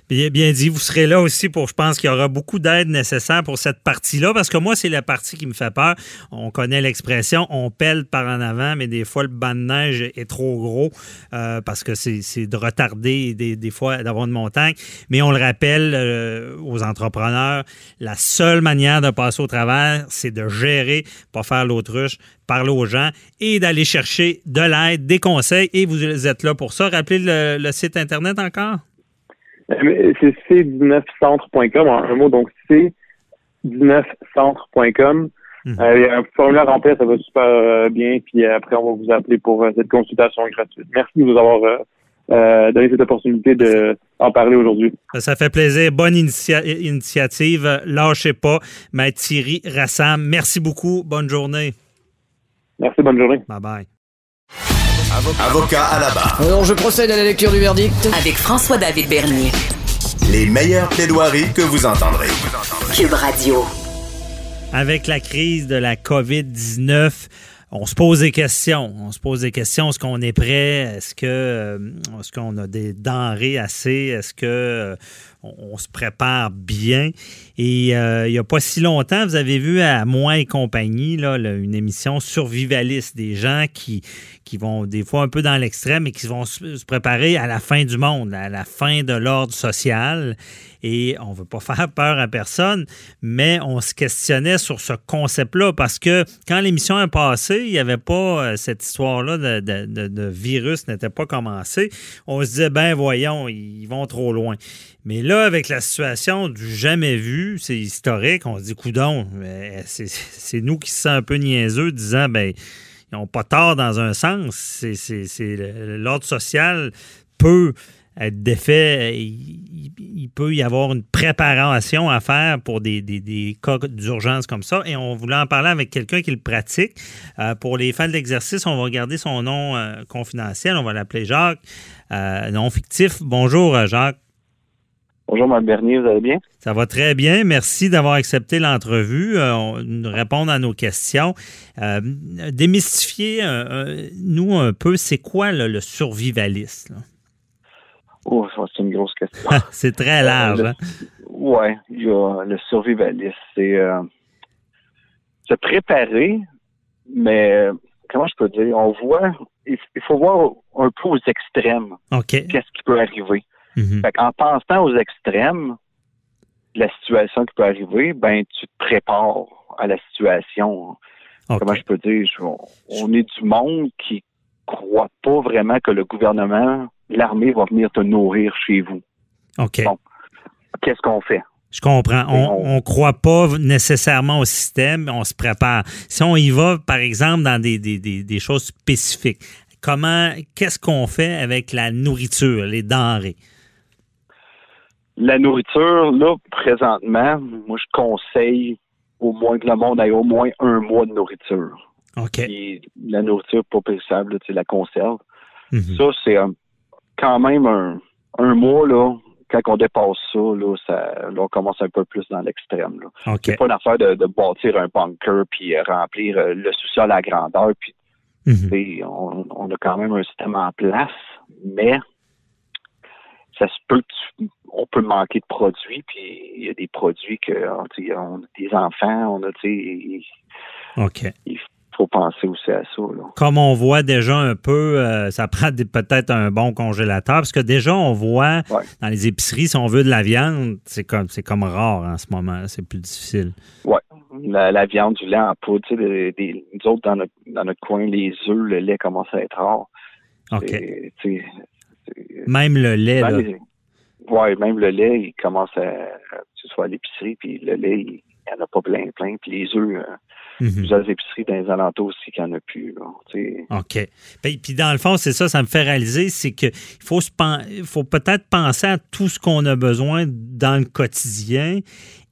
Bien, dit. Vous serez là aussi pour, je pense qu'il y aura beaucoup d'aide nécessaire pour cette partie-là, parce que moi, c'est la partie qui me fait peur. On connaît l'expression, on pèle par en avant, mais des fois, le banc de neige est trop gros euh, parce que c'est c'est de retarder des, des fois d'avoir une montagne. Mais on le rappelle euh, aux entrepreneurs, la seule manière de passer au travers, c'est de gérer, pas faire l'autruche, parler aux gens et d'aller chercher de l'aide, des conseils. Et vous êtes là pour ça. Rappelez le, le site Internet encore? Euh, C'est c19centre.com en un mot, donc c19centre.com. Mhm. Euh, il y a un formulaire à remplir, ça va super euh, bien, puis euh, après on va vous appeler pour euh, cette consultation gratuite. Merci de nous avoir donné cette opportunité de en parler aujourd'hui. Ça fait plaisir. Bonne initia- initiative. Lâchez pas. Maître Thierry Rassam, merci beaucoup. Bonne journée. Merci, bonne journée. Bye bye. Avocat à la barre. Alors, je procède à la lecture du verdict. Avec François-David Bernier. Les meilleures plaidoiries que vous entendrez. Cube Radio. Avec la crise de la COVID-19, on se pose des questions. On se pose des questions. Est-ce qu'on est prêt? Est-ce que euh, est-ce qu'on a des denrées assez? Est-ce que euh, on, se prépare bien? Et euh, il n'y a pas si longtemps, vous avez vu à Moi et compagnie, là, une émission survivaliste, des gens qui, qui vont des fois un peu dans l'extrême et qui vont se préparer à la fin du monde, à la fin de l'ordre social. Et on ne veut pas faire peur à personne, mais on se questionnait sur ce concept-là parce que quand l'émission est passée, il n'y avait pas euh, cette histoire-là de virus n'était pas commencée. On se disait, ben voyons, ils vont trop loin. Mais là, avec la situation du jamais vu, c'est historique, on se dit, coudon, c'est nous qui se un peu niaiseux, disant, ben, ils n'ont pas tort dans un sens. L'ordre social peut être défait. Il, peut y avoir une préparation à faire pour des, cas d'urgence comme ça. Et on voulait en parler avec quelqu'un qui le pratique. Euh, pour les fans de l'exercice, on va garder son nom euh, confidentiel. On va l'appeler Jacques, euh, nom fictif. Bonjour, Jacques. Bonjour, Mme Bernier, vous allez bien? Ça va très bien. Merci d'avoir accepté l'entrevue, euh, répondre à nos questions. Euh, démystifier, euh, euh, nous, un peu, c'est quoi là, le survivaliste? là? Oh, c'est une grosse question. c'est très large. le- hein? Ouais, il y a le survivaliste. C'est euh, se préparer, mais euh, comment je peux dire? On voit, il, il faut voir un peu aux extrêmes OK. qu'est-ce qui peut arriver? Mhm. En pensant aux extrêmes, la situation qui peut arriver, ben tu te prépares à la situation. Comment je peux dire? On, est du monde qui croit pas vraiment que le gouvernement, l'armée va venir te nourrir chez vous. OK. Bon. Qu'est-ce qu'on fait? Je comprends. On on- ne croit pas nécessairement au système, mais on se prépare. Si on y va, par exemple, dans des, des- des- des choses spécifiques, comment, qu'est-ce qu'on fait avec la nourriture, les denrées? La nourriture, là, présentement, moi, je conseille au moins que le monde ait au moins un mois de nourriture. OK. Puis, la nourriture pas périssable, tu sais, la conserve. Mhm. Ça, c'est quand même un, un mois, là, quand on dépasse ça, là, ça, là, on commence un peu plus dans l'extrême. là. OK. C'est pas une affaire de, de bâtir un bunker puis euh, remplir euh, le sous-sol à grandeur. Puis, Mhm. on a quand même un système en place, mais ça se peut que on peut manquer de produits, puis il y a des produits que ah, on a des enfants, on a, tu sais, il OK. faut penser aussi à ça. Là. Comme on voit déjà un peu, euh, ça prend peut-être un bon congélateur, parce que déjà, on voit Ouais. dans les épiceries, si on veut de la viande, c'est comme, c'est comme rare en ce moment. C'est plus difficile. Ouais. La, la viande, du lait en poudre, tu sais, des- des- nous autres, dans notre, dans notre coin, les œufs, le lait commence à être rare. OK. C'est- Même le lait, là. les- ouais, même le lait, il commence à, tu soit à l'épicerie, puis le lait, il n'y en a pas plein, plein. Puis les œufs, euh, Mhm. plusieurs épiceries dans les alentours aussi qu'il n'y en a plus. Là. OK. Puis, puis dans le fond, c'est ça, ça me fait réaliser, c'est qu'il faut, se pen- faut peut-être penser à tout ce qu'on a besoin dans le quotidien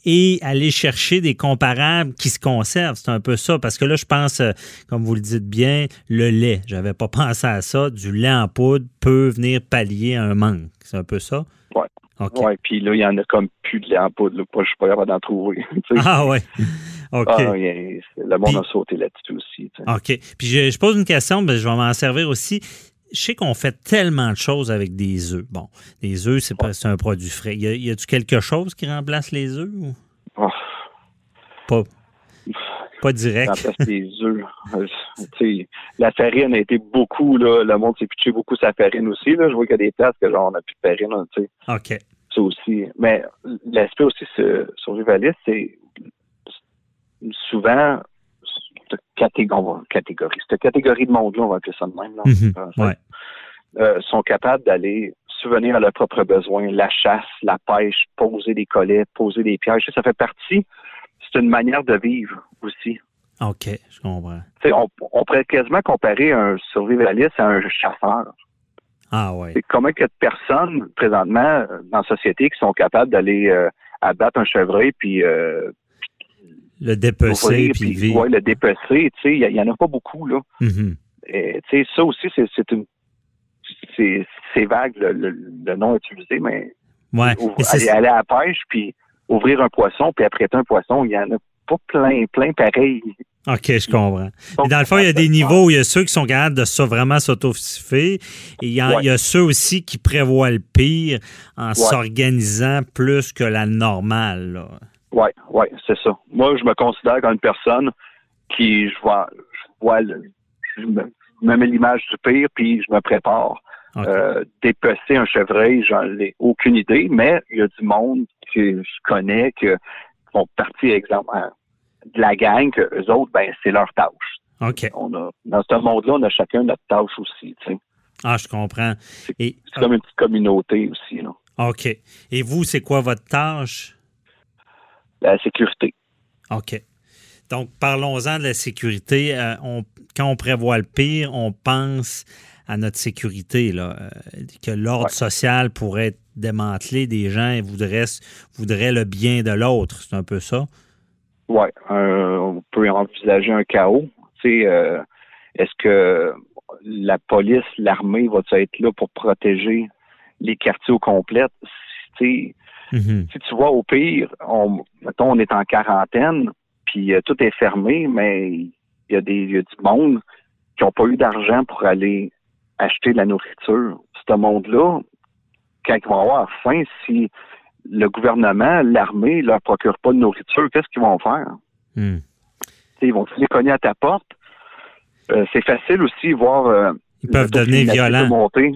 et aller chercher des comparables qui se conservent. C'est un peu ça, parce que là, je pense, euh, comme vous le dites bien, le lait. J'avais pas pensé à ça. Du lait en poudre peut venir pallier un manque. C'est un peu ça? Ouais. Ouais, puis là, il y en a comme plus de lait en poudre. Là. Je suis pas capable d'en trouver. Ah ouais. OK. Ah, le monde a sauté là-dessus aussi. OK. Puis je, je pose une question, mais je vais m'en servir aussi. Je sais qu'on fait tellement de choses avec des œufs. Bon, les œufs, c'est pas c'est un produit frais. Y a- y a-tu quelque chose qui remplace les œufs ou? Oh, pas? Pas direct. remplace les œufs. Euh, la farine a été beaucoup, là, le monde s'est pitché beaucoup sa farine aussi. Là. Je vois qu'il y a des places que genre on n'a plus de farine, tu sais. OK. Ça aussi. Mais l'aspect aussi ce- survivaliste, c'est souvent cette catégorie, catégorie, cette catégorie de monde-là, on va appeler ça de même, là, Mhm. euh, Ouais. euh, sont capables d'aller subvenir à leurs propres besoins, la chasse, la pêche, poser des collets, poser des pièges. Ça fait partie, c'est une manière de vivre aussi. OK, je comprends. On, on pourrait quasiment comparer un survivaliste à un chasseur. Ah ouais. C'est combien qu'il y a de personnes présentement dans la société qui sont capables d'aller euh, abattre un chevreuil puis euh, Le dépecer puis vivre. ouais, le dépecer. Tu sais, il y, a- il y en a pas beaucoup là. Mhm. Et, tu sais, ça aussi, c'est une c'est vague le, le, le nom utilisé, mais Ouais. ou- aller, aller à la pêche puis ouvrir un poisson puis apprêter un poisson, il y en a pas plein, plein pareil. OK, je comprends. Mais dans le fond, il y a des niveaux. Il y a ceux qui sont capables de ça vraiment s'autosifier. Et il y, en- Ouais. il y a ceux aussi qui prévoient le pire en Ouais. s'organisant plus que la normale. là. Oui, oui, c'est ça. Moi, je me considère comme une personne qui, je vois, je vois, le- je me, je me mets l'image du pire, puis je me prépare. OK. Euh, dépecer un chevreuil, j'en ai aucune idée, mais il y a du monde que je connais que font partie, exemple, euh, de la gang, que eux autres, ben, c'est leur tâche. OK. On a, dans ce monde-là, on a chacun notre tâche aussi, tu sais. Ah, je comprends. Et, C'est comme une petite communauté aussi, là. OK. Et vous, c'est quoi votre tâche? La sécurité. OK. Donc, parlons-en de la sécurité. Euh, on- quand on prévoit le pire, on pense à notre sécurité, là, euh, que l'ordre Ouais. social pourrait être démantelé, des gens voudraient, voudraient le bien de l'autre. C'est un peu ça? Oui, on peut envisager un chaos. Tu sais, euh, est-ce que la police, l'armée va être là pour protéger les quartiers au complet? Tu sais, Mhm. si tu vois au pire, on, mettons, on est en quarantaine, puis euh, tout est fermé, mais il y a des y a du monde qui n'ont pas eu d'argent pour aller acheter de la nourriture. Ce monde-là, quand ils vont avoir faim, si le gouvernement, l'armée leur procure pas de nourriture, qu'est-ce qu'ils vont faire? T'sais, ils vont les cogner à ta porte. Euh, c'est facile aussi de voir. euh, Ils peuvent devenir violents. monter.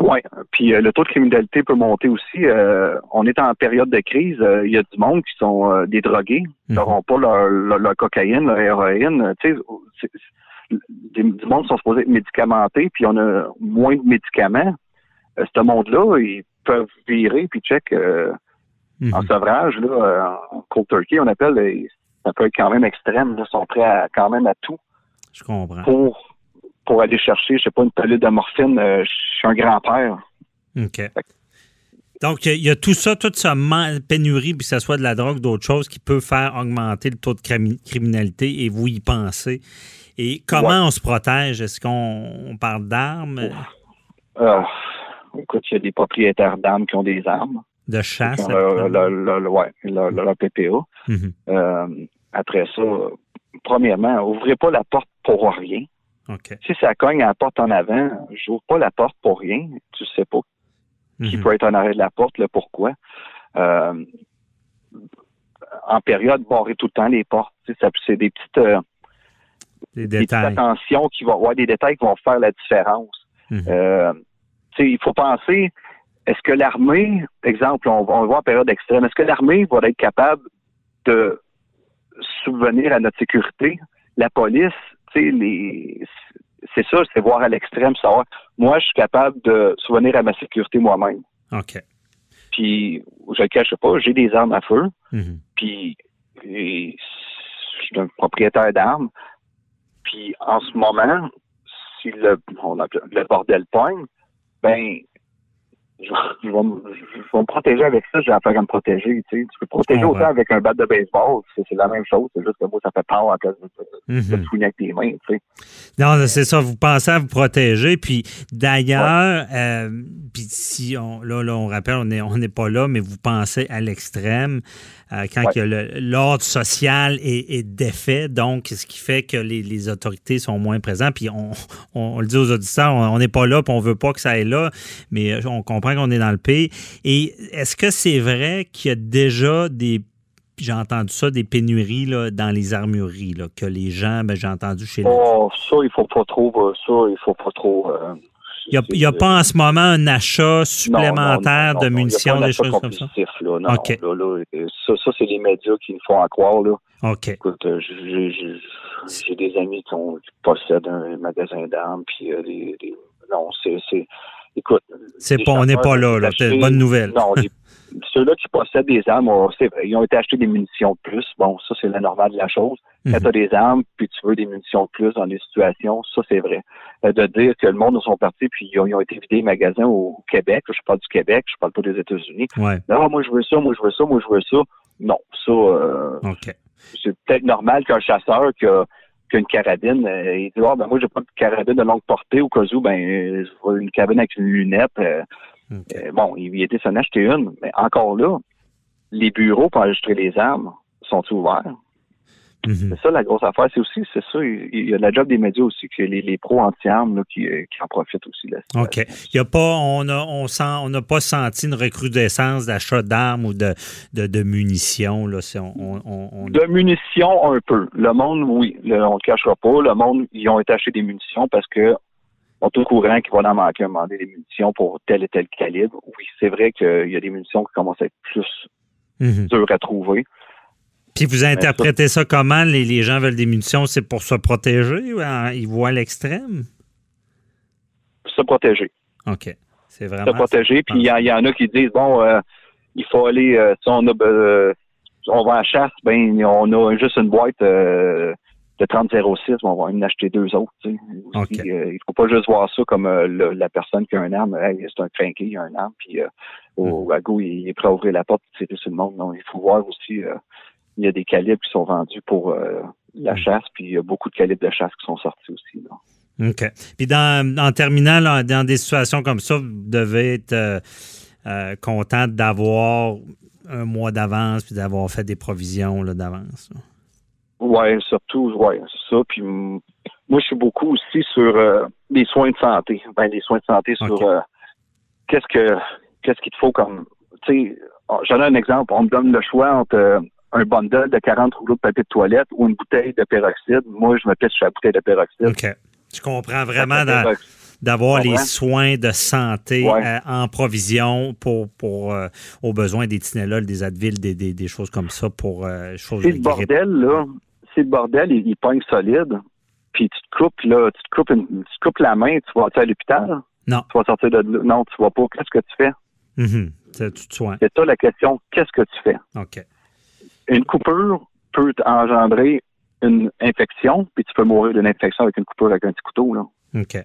Oui, puis euh, le taux de criminalité peut monter aussi. Euh, on est en période de crise. Euh, Il y a du monde qui sont euh, des drogués, qui Mhm. n'auront pas leur, leur, leur cocaïne, leur héroïne. Euh, Tu sais, du monde sont supposés être médicamentés, puis on a moins de médicaments. Euh, ce monde-là, ils peuvent virer, puis check euh, Mhm. en sevrage, là, euh, en cold turkey, on appelle, euh, ça peut être quand même extrême. Là, ils sont prêts à, quand même à tout Je comprends. pour pour aller chercher, je sais pas, une pilule de morphine euh, chez un grand-père. OK. Donc, il y a- il y, a tout ça, toute cette pénurie, puis que ce soit de la drogue, d'autres choses, qui peut faire augmenter le taux de crimi- criminalité et vous y pensez. Et comment Ouais. on se protège? Est-ce qu'on on parle d'armes, Euh, écoute, il y a des propriétaires d'armes qui ont des armes. de chasse? leur- leur- leur- ouais, PPA. Mhm. Euh, après ça, premièrement, ouvrez pas la porte pour rien. Si ça cogne à la porte en avant, j'ouvre pas la porte pour rien. Tu sais pas qui Mhm. peut être en arrêt de la porte, le pourquoi. Euh, en période, barrer tout le temps les portes. C'est des petites, euh, Les des petites attentions qui vont, ouais, des détails qui vont faire la différence. Mhm. Euh, il faut penser, est-ce que l'armée, exemple, on, on le voit en période extrême, est-ce que l'armée va être capable de subvenir à notre sécurité? La police, tu sais, les, c'est ça, c'est voir à l'extrême, savoir, moi, je suis capable de subvenir à ma sécurité moi-même. OK. Puis, je le cache pas, j'ai des armes à feu, Mhm. puis et je suis un propriétaire d'armes. Puis en ce moment, si le, on appelle- le bordel pogne, ben je, je vais, me- je vais me protéger avec ça, j'ai affaire à me protéger. Tu, sais. tu peux protéger autant avec un bat de baseball, c'est la même chose, c'est juste que moi, ça fait peur à cause de, de, Mhm. te avec tes mains. Tu sais. Non, c'est ça, vous pensez à vous protéger. Puis d'ailleurs, euh, puis si on, là, là, on rappelle, on n'est on pas là, mais vous pensez à l'extrême, euh, quand Ouais. il y a le- l'ordre social est, est défait, donc ce qui fait que les, les autorités sont moins présentes. Puis on, on, on le dit aux auditeurs, on on n'est pas là, puis on veut pas que ça aille là, mais euh, on comprend qu'on est dans le pays. Et est-ce que c'est vrai qu'il y a déjà des j'ai entendu ça, des pénuries là, dans les armureries, là, que les gens, ben, j'ai entendu chez les Oh, ça, il faut pas trop, euh, ça, il faut pas trop. euh, Il n'y a, c'est- pas en ce moment un achat Non, non, supplémentaire non, de munitions, a des choses comme ça? Là, là, là, ça, ça c'est les médias qui nous font en croire. Là. OK. Écoute, euh, j'ai- des amis qui, ont, qui possèdent un magasin d'armes, puis euh, des, des- non, c'est, écoute, C'est pas, on n'est pas là, là. C'est une bonne nouvelle. Non, les- ceux-là qui possèdent des armes, c'est vrai, ils ont été achetés des munitions de plus. Bon, ça, c'est la normale de la chose. Quand Mhm. tu as des armes, puis tu veux des munitions de plus dans des situations, ça, c'est vrai. Euh, de dire que le monde, ils sont partis, puis ils ont, ils ont été vidés les magasins au Québec. Je parle du Québec, je parle pas des États-Unis. Ouais. Non, moi, je veux ça, moi, je veux ça, moi, je veux ça. Non, ça, euh, OK. c'est peut-être normal qu'un chasseur qui a, qui a une carabine, euh, il dit, ah, ben, moi, j'ai pas de carabine de longue portée, au cas où, ben, euh, une carabine avec une lunette. euh, bon, il, il était s'en acheter une, mais encore là, les bureaux pour enregistrer les armes sont ouverts? Mhm. C'est ça la grosse affaire. C'est aussi, c'est ça, il, y a la job des médias aussi, que les, les pros anti-armes là, qui, euh, qui en profitent aussi. Là, OK. Il y a pas, on a, on sent, on n'a pas senti une recrudescence d'achat d'armes ou de, de, de munitions. Là. C'est- On, on, on- on- De munitions, un peu. Le monde, oui, le- on ne le cachera pas. Le monde, ils ont été acheter des munitions parce que on est au courant qu'il va en manquer un moment donné des munitions pour tel et tel calibre. Oui, c'est vrai qu'il y a des munitions qui commencent à être plus Mhm. dures à trouver. Puis vous interprétez ça comment? Les, les gens veulent des munitions, c'est pour se protéger ou ils voient l'extrême? Se protéger. OK. C'est Se vraiment. protéger. Puis il y, en- il y en a qui disent, bon, euh, il faut aller, euh, si on a, euh, on va à la chasse, ben, on a juste une boîte de 30-06, on va en acheter deux autres. Tu sais. Euh, il faut pas juste voir ça comme euh, le- la personne qui a un arme. Hey, c'est un crinqué, il a un arme, puis euh, au à go, il, il est prêt à ouvrir la porte et tirer sur le monde. Non, il faut voir aussi, il y a des calibres qui sont vendus pour euh, la chasse, puis il y a beaucoup de calibres de chasse qui sont sortis aussi. là. OK. Puis dans, en terminant, là, dans des situations comme ça, vous devez être euh, euh, content d'avoir un mois d'avance puis d'avoir fait des provisions d'avance. Ouais, surtout, c'est ça. Puis mm, moi, je suis beaucoup aussi sur les soins de santé. Ben, les soins de santé sur qu'est-ce que qu'est-ce qu'il te faut comme. Tu sais, oh, j'en ai un exemple. On me donne le choix entre un bundle de 40 rouleaux de papier de toilette ou une bouteille de peroxyde. Moi, je me pisse sur la bouteille de peroxyde. OK. Je comprends vraiment d'avoir les soins de santé Ouais. euh, en provision pour, pour euh, aux besoins des Tylenol, des Advil, des, des, des choses comme ça pour euh, choses C'est le bordel, là. C'est le bordel, il, il pogne solide. Puis tu te coupes, là, tu te coupes, une- tu te coupes la main, tu vas à l'hôpital? Non. Tu vas sortir de? Non, tu vas pas. Qu'est-ce que tu fais? De soin. C'est ça la question. Qu'est-ce que tu fais? OK. Une coupure peut engendrer une infection, puis tu peux mourir d'une infection avec une coupure avec un petit couteau. Là. OK.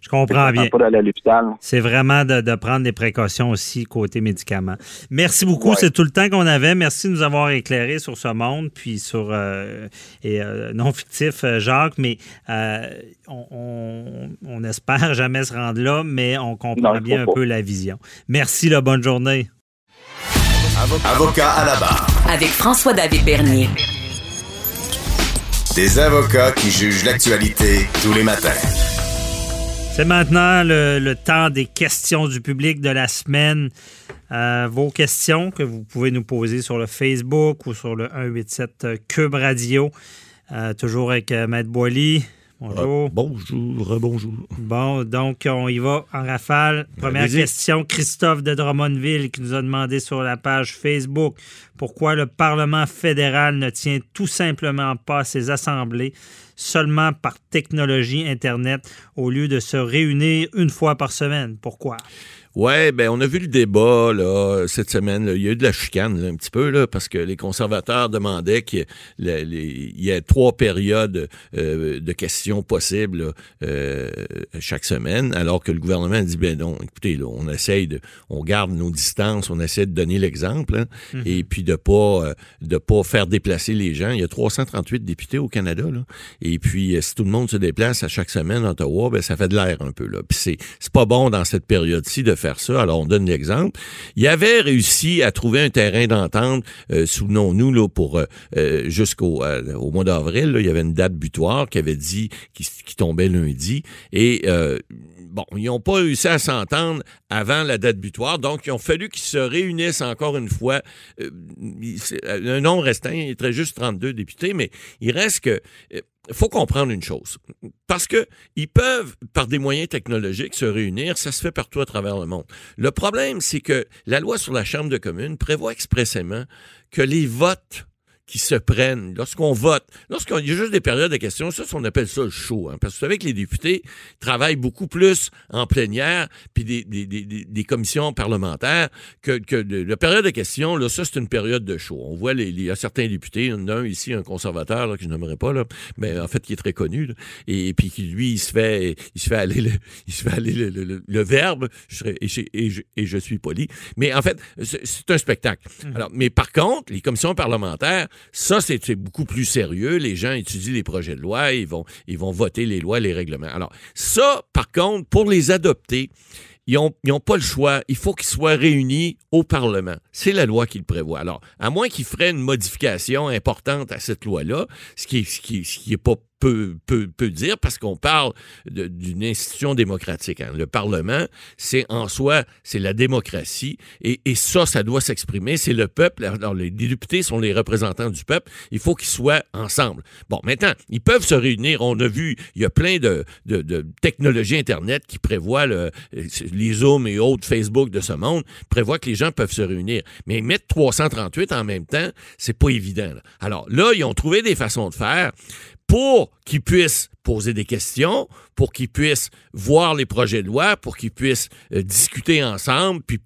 Je comprends bien. pas d'aller à l'hôpital. C'est vraiment de, de prendre des précautions aussi côté médicaments. Merci beaucoup. Ouais. C'est tout le temps qu'on avait. Merci de nous avoir éclairé sur ce monde, puis sur euh, et euh, non fictif, euh, Jacques. Mais euh, on, on espère jamais se rendre là, mais on comprend Non, bien un pas. peu la vision. Merci. La bonne journée. Avocat à la barre. Avec François-David Bernier. Des avocats qui jugent l'actualité tous les matins. C'est maintenant le, le temps des questions du public de la semaine. Euh, vos questions que vous pouvez nous poser sur le Facebook ou sur le 187 Cube Radio. Euh, toujours avec euh, Maître Boily. Bonjour. Ah, bonjour, bonjour. Bon, donc on y va en rafale. Première question, Christophe de Drummondville qui nous a demandé sur la page Facebook pourquoi le Parlement fédéral ne tient tout simplement pas ses assemblées seulement par technologie Internet au lieu de se réunir une fois par semaine? Pourquoi? Ouais, ben on a vu le débat là cette semaine. là. Il y a eu de la chicane là, un petit peu là, parce que les conservateurs demandaient qu'il y ait- trois périodes euh, de questions possibles là, euh, chaque semaine, alors que le gouvernement dit ben non, écoutez, là, on essaye de, on garde nos distances, on essaie de donner l'exemple, hein, Mhm. et puis de pas euh, de pas faire déplacer les gens. Il y a 338 députés au Canada là, et puis euh, si tout le monde se déplace à chaque semaine à Ottawa, ben ça fait de l'air un peu là. Puis c'est c'est pas bon dans cette période-ci de faire Alors on donne l'exemple. Il avait réussi à trouver un terrain d'entente, euh, souvenons-nous là pour euh, euh, jusqu'au euh, au mois d'avril, il y avait une date butoir qui avait dit qui, tombait lundi et bon, ils n'ont pas réussi à s'entendre avant la date butoir, donc ils ont fallu qu'ils se réunissent encore une fois. Il- un nombre restreint, il était juste 32 députés, mais il reste que faut comprendre une chose. Parce que ils peuvent, par des moyens technologiques, se réunir. Ça se fait partout à travers le monde. Le problème, c'est que la loi sur la Chambre de communes prévoit expressément que les votes qui se prennent lorsqu'on vote, lorsqu'il y a juste des périodes de questions, ça, on appelle ça le show. Hein, parce que vous savez que les députés travaillent beaucoup plus en plénière puis des, des, des, des- commissions parlementaires que, que de, la période de questions, là, ça, c'est une période de show. On voit, les, les- il y a certains députés, il y en a un ici, un conservateur, là, que je n'aimerais pas, là, mais en fait, qui est très connu, là, et, puis qui, lui, il se fait, il se fait aller le, il se fait aller le, le- le- le verbe, je serais- et, je, et je- et je suis poli. Mais en fait, c'est c'est un spectacle. Alors, mais par contre, les commissions parlementaires, ça, c'est beaucoup plus sérieux. Les gens étudient les projets de loi, ils vont, ils vont voter les lois, les règlements. Alors, ça, par contre, pour les adopter, ils n'ont pas le choix. Il faut qu'ils soient réunis au Parlement. C'est la loi qui le prévoit. Alors, à moins qu'ils feraient une modification importante à cette loi-là, ce qui est, ce qui, pas peu, peu, peu dire, parce qu'on parle d'une institution démocratique. hein. Le Parlement, c'est en soi, c'est la démocratie, et, ça, ça doit s'exprimer. C'est le peuple. Alors, les députés sont les représentants du peuple. Il faut qu'ils soient ensemble. Bon, maintenant, ils peuvent se réunir. On a vu, il y a plein de, technologies Internet qui prévoient le, les Zoom et autres Facebook de ce monde, prévoient que les gens peuvent se réunir. Mais mettre 338 en même temps, c'est pas évident. Alors là, ils ont trouvé des façons de faire pour qu'ils puissent poser des questions, pour qu'ils puissent voir les projets de loi, pour qu'ils puissent euh, discuter ensemble, puis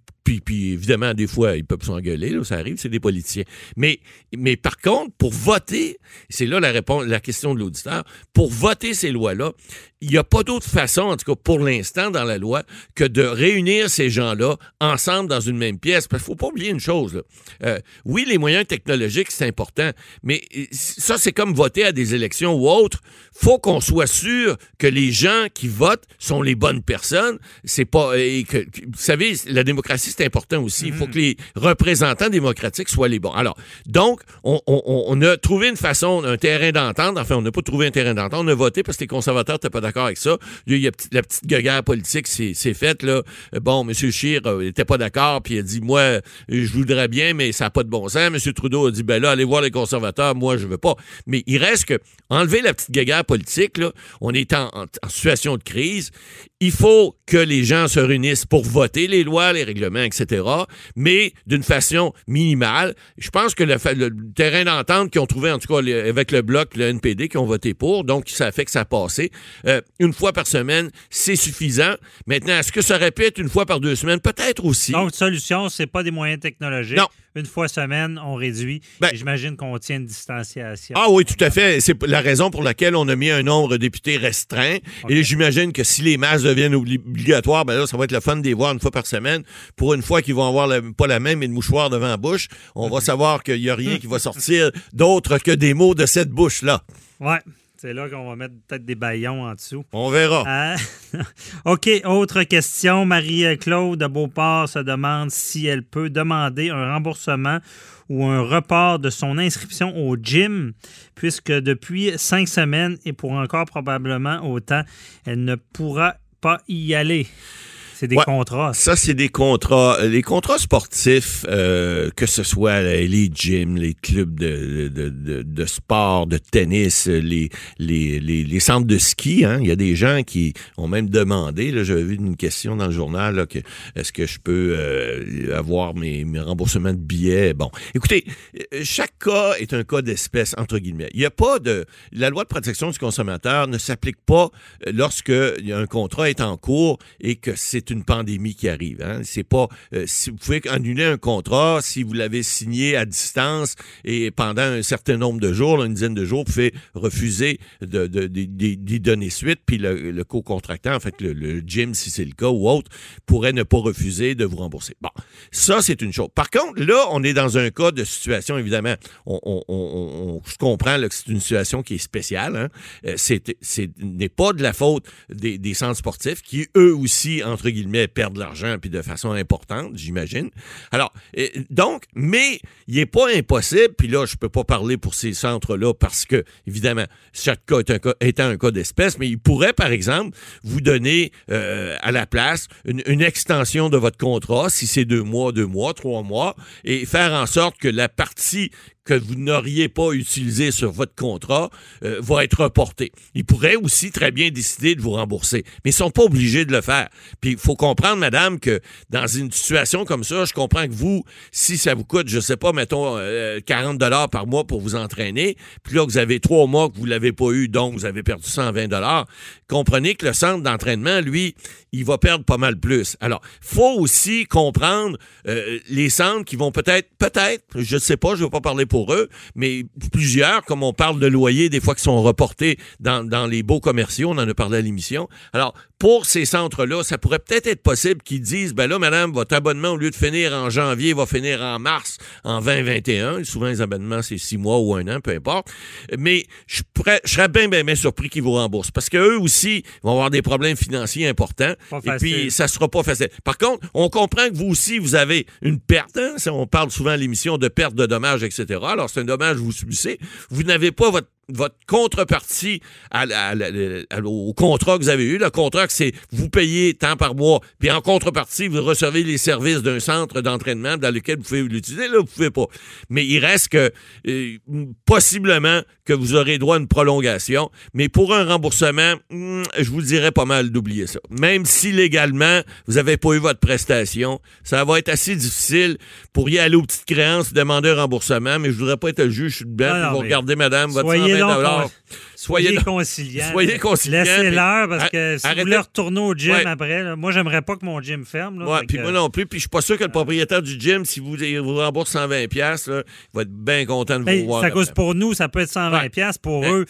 puis, évidemment, des fois, ils peuvent s'engueuler, ça arrive, c'est des politiciens. Mais, mais par contre, pour voter, c'est là la réponse, la question de l'auditeur, pour voter ces lois-là, il n'y a pas d'autre façon, en tout cas pour l'instant dans la loi, que de réunir ces gens-là ensemble dans une même pièce. Parce qu'il ne faut pas oublier une chose. Euh, oui, les moyens technologiques, c'est important, mais euh, ça, c'est comme voter à des élections ou autres. faut qu'on soit sûr que les gens qui votent sont les bonnes personnes. C'est pas. Vous savez, la démocratie, c'est important aussi. Il faut que les représentants démocratiques soient les bons. Alors, donc, on, on- on a trouvé une façon, un terrain d'entente. Enfin, on n'a pas trouvé un terrain d'entente. On a voté parce que les conservateurs n'étaient pas d'accord avec ça. Il y a la petite guerre politique, c'est faite, là. Euh, Bon, M. Scheer n'était pas d'accord, puis il a dit, moi, euh, je voudrais bien, mais ça n'a pas de bon sens. M. Trudeau a dit, ben là, allez voir les conservateurs, moi, je veux pas. Mais il reste que, enlever la petite guerre politique, là, on est en, en- en situation de crise. Il faut que les gens se réunissent pour voter les lois, les règlements, etc., mais d'une façon minimale. Je pense que le, terrain d'entente qu'ils ont trouvé, en tout cas, le- avec le Bloc le NPD, qui ont voté pour, donc ça fait que ça a passé. Euh, une fois par semaine, c'est suffisant. Maintenant, est-ce que ça être une fois par deux semaines? Peut-être aussi. Donc, solution, c'est pas des moyens technologiques. Non. Une fois semaine, on réduit. Ben- J'imagine qu'on tient une distanciation. Ah oui, tout à fait. C'est la raison pour laquelle on a mis un nombre de députés restreint. Et j'imagine que si les masses deviennent obli- obligatoires, ben là, ça va être le fun de les voir une fois par semaine. Pour une fois qu'ils vont avoir la- pas la même, mais le mouchoir devant la bouche, on va savoir qu'il n'y a rien qui va sortir d'autre que des mots de cette bouche-là. Ouais. C'est là qu'on va mettre peut-être des baillons en dessous. On verra. Hein? OK, autre question. Marie-Claude de Beauport se demande si elle peut demander un remboursement ou un report de son inscription au gym, puisque depuis cinq semaines et pour encore probablement autant, elle ne pourra pas y aller. C'est des Ouais. contrats. Ça, c'est des contrats. Les contrats sportifs, euh, que ce soit les gyms, les clubs de, de, de, de sport, de tennis, les, les, les, les centres de ski, hein. il y a des gens qui ont même demandé, là, j'avais vu une question dans le journal, là, que est-ce que je peux euh, avoir mes, mes remboursements de billets? Bon, écoutez, euh, chaque cas est un cas d'espèce, entre guillemets. Il n'y a pas de... La loi de protection du consommateur ne s'applique pas euh, lorsque un contrat est en cours et que c'est une pandémie qui arrive. Hein. C'est pas euh, si vous pouvez annuler un contrat si vous l'avez signé à distance et pendant un certain nombre de jours, une dizaine de jours, vous pouvez refuser de, d'y donner suite, puis le, co-contractant, en fait, le, gym, si c'est le cas ou autre, pourrait ne pas refuser de vous rembourser. Bon, ça, c'est une chose. Par contre, là, on est dans un cas de situation, évidemment, on, on, je comprends que c'est une situation qui est spéciale. Hein. Euh, c'est n'est pas de la faute des, des centres sportifs qui, eux aussi, entre guillemets, perdent de l'argent, puis de façon importante, j'imagine. Alors, donc, mais il n'est pas impossible, puis là, je peux pas parler pour ces centres-là parce que, évidemment, chaque cas étant un cas d'espèce, mais il pourrait, par exemple, vous donner euh, à la place une extension de votre contrat, si c'est deux mois, deux mois, trois mois, et faire en sorte que la partie que vous n'auriez pas utilisé sur votre contrat euh, va être reporté. Ils pourraient aussi très bien décider de vous rembourser, mais ils sont pas obligés de le faire. Puis il faut comprendre, madame, que dans une situation comme ça, je comprends que vous, si ça vous coûte, je sais pas, mettons 40 euh, dollars par mois pour vous entraîner, puis là vous avez trois mois que vous l'avez pas eu, donc vous avez perdu 120 dollars. Comprenez que le centre d'entraînement, lui, il va perdre pas mal plus. Alors, faut aussi comprendre euh, les centres qui vont peut-être, peut-être, je sais pas, je vais pas parler pour eux, mais plusieurs, comme on parle de loyers, des fois qui sont reportés dans, dans les beaux commerciaux, on en a parlé à l'émission. Alors, pour ces centres-là, ça pourrait peut-être être possible qu'ils disent, ben là, madame, votre abonnement, au lieu de finir en janvier, va finir en mars, en 2021. Souvent, les abonnements, c'est six mois ou un an, peu importe. Mais je, pourrais, je serais bien, bien, bien surpris qu'ils vous remboursent. Parce qu'eux aussi vont avoir des problèmes financiers importants. et puis, ça sera pas facile. Par contre, on comprend que vous aussi, vous avez une perte. Hein? On parle souvent à l'émission de perte de dommages, etc. Alors, c'est un dommage que vous subissez. Vous n'avez pas votre votre contrepartie à, au contrat que vous avez eu. Le contrat, c'est vous payez tant par mois, puis en contrepartie, vous recevez les services d'un centre d'entraînement dans lequel vous pouvez l'utiliser. Là, vous pouvez pas. Mais il reste que, euh, possiblement, que vous aurez droit à une prolongation. Mais pour un remboursement, hmm, je vous dirais pas mal d'oublier ça. Même si légalement, vous n'avez pas eu votre prestation, ça va être assez difficile pour y aller aux petites créances, demander un remboursement, mais je voudrais pas être le juge, je suis blanc, vous regardez, madame, votre Longport. No, no. Soyez, conciliants. Soyez conciliants. Laissez-leur parce que si vous voulez retourner au gym après, moi, j'aimerais pas que mon gym ferme. Là, puis moi non plus. Puis je suis pas sûr que le propriétaire du gym, si vous, vous rembourse 120$, là, il va être bien content de vous voir. Ça cause pour nous, ça peut être 120$. Pour eux,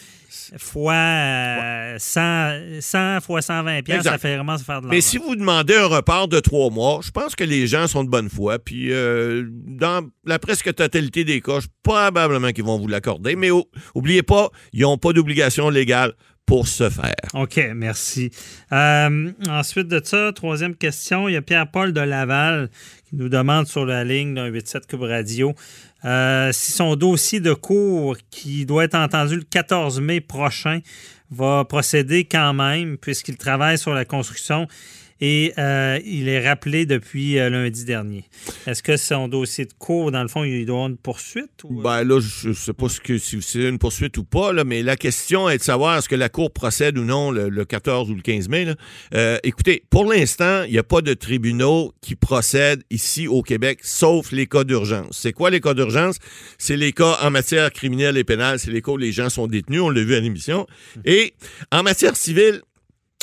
fois 100, 100 fois 120 pièces, ça fait vraiment se faire de l'argent. Mais si vous demandez un report de trois mois, je pense que les gens sont de bonne foi. Puis euh, dans la presque totalité des cas, probablement qu'ils vont vous l'accorder. Mais oubliez pas, ils n'ont pas d'obligation légale pour ce faire. OK, merci. Euh, ensuite de ça, troisième question, il y a Pierre-Paul de Laval qui nous demande sur la ligne d'un 87 Cube Radio euh, si son dossier de cours, qui doit être entendu le 14 mai prochain, va procéder quand même, puisqu'il travaille sur la construction et euh, il est rappelé depuis euh, lundi dernier. Est-ce que son dossier de cours, dans le fond, il doit avoir une poursuite? Ou... Ben là, je ne sais pas ce que, si c'est une poursuite ou pas, là, mais la question est de savoir est-ce que la Cour procède ou non le, 14 ou le 15 mai. Euh, écoutez, pour l'instant, il n'y a pas de tribunaux qui procèdent ici au Québec, sauf les cas d'urgence. C'est quoi les cas d'urgence? C'est les cas en matière criminelle et pénale, c'est les cas où les gens sont détenus, on l'a vu à l'émission. Et en matière civile,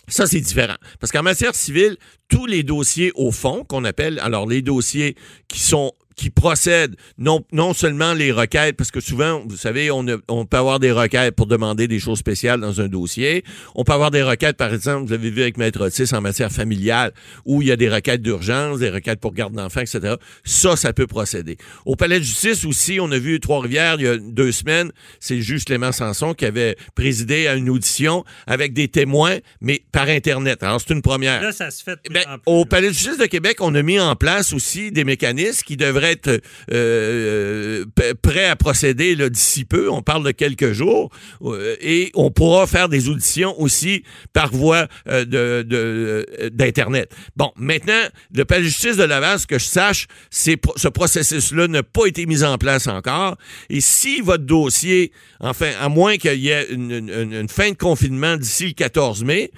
ça, c'est différent. Parce qu'en matière civile, tous les dossiers au fond, qu'on appelle, alors les dossiers qui sont qui procèdent non, non seulement les requêtes, parce que souvent, vous savez, on, on peut avoir des requêtes pour demander des choses spéciales dans un dossier. On peut avoir des requêtes, par exemple, vous avez vu avec Maître Otis en matière familiale, où il y a des requêtes d'urgence, des requêtes pour garde d'enfants, etc. Ça, ça peut procéder. Au palais de justice aussi, on a vu Trois-Rivières il y a deux semaines, c'est le juge Clément Sanson qui avait présidé à une audition avec des témoins, mais par Internet. Alors, c'est une première. Là, ça se fait ben, Au palais de justice de Québec, on a mis en place aussi des mécanismes qui devraient être euh, prêt à procéder d'ici peu. On parle de quelques jours. Euh, et on pourra faire des auditions aussi par voie euh, de, d'Internet. Bon, maintenant, le palais de justice de Laval, ce que je sache, ce processus-là n'a pas été mis en place encore. Et si votre dossier, enfin, à moins qu'il y ait une, fin de confinement d'ici le 14 mai,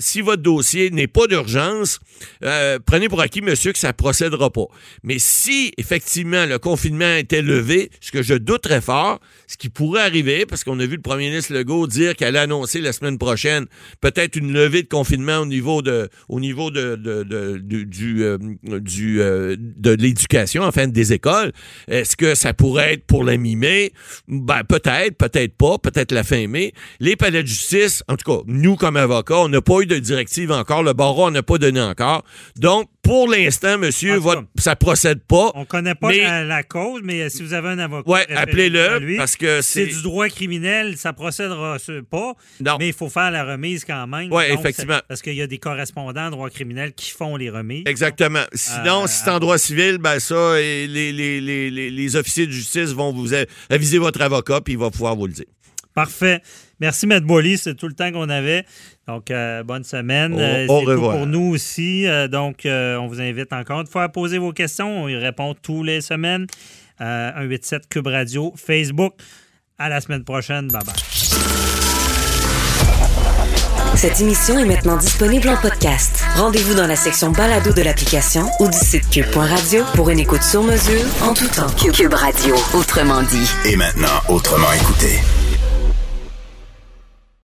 si votre dossier n'est pas d'urgence, prenez pour acquis, monsieur, que ça procédera pas. Mais si, effectivement le confinement était levé, ce que je doute très fort, ce qui pourrait arriver, parce qu'on a vu le premier ministre Legault dire qu'elle allait annoncer la semaine prochaine peut-être une levée de confinement au niveau de, au niveau de, de, de- du, du, euh, du, euh, de l'éducation, enfin des écoles. Est-ce que ça pourrait être pour la mi-mai? Ben, peut-être, peut-être pas, peut-être la fin mai. Les palais de justice, en tout cas, nous comme avocats, on n'a pas eu de directive encore, le barreau n'a pas donné encore. Donc, pour l'instant, monsieur, votre- ça procède pas. On connaît pas Mais- la, la cause, mais si vous avez un avocat, Ouais, appelez-le, parce que c'est du droit criminel, ça procédera pas. Non. Mais il faut faire la remise quand même. Donc, effectivement. Parce qu'il y a des correspondants en droit criminel qui font les remises. Exactement. Sinon, Euh, si c'est en droit civil, ben ça, et les, les, les, les, les officiers de justice vont vous aviser votre avocat, puis il va pouvoir vous le dire. Parfait. Merci, Maître Boily. C'est tout le temps qu'on avait. Donc, euh, bonne semaine. Au- Euh, au c'est tout revoir. pour nous aussi. Euh, donc, euh, on vous invite encore une fois à poser vos questions. On y répond tous les semaines. Euh, 187 Cube Radio, Facebook. À la semaine prochaine. Bye bye. Cette émission est maintenant disponible en podcast. Rendez-vous dans la section balado de l'application ou du site cube.radio pour une écoute sur mesure en tout temps. Cube Radio, autrement dit. Et maintenant, autrement écouté.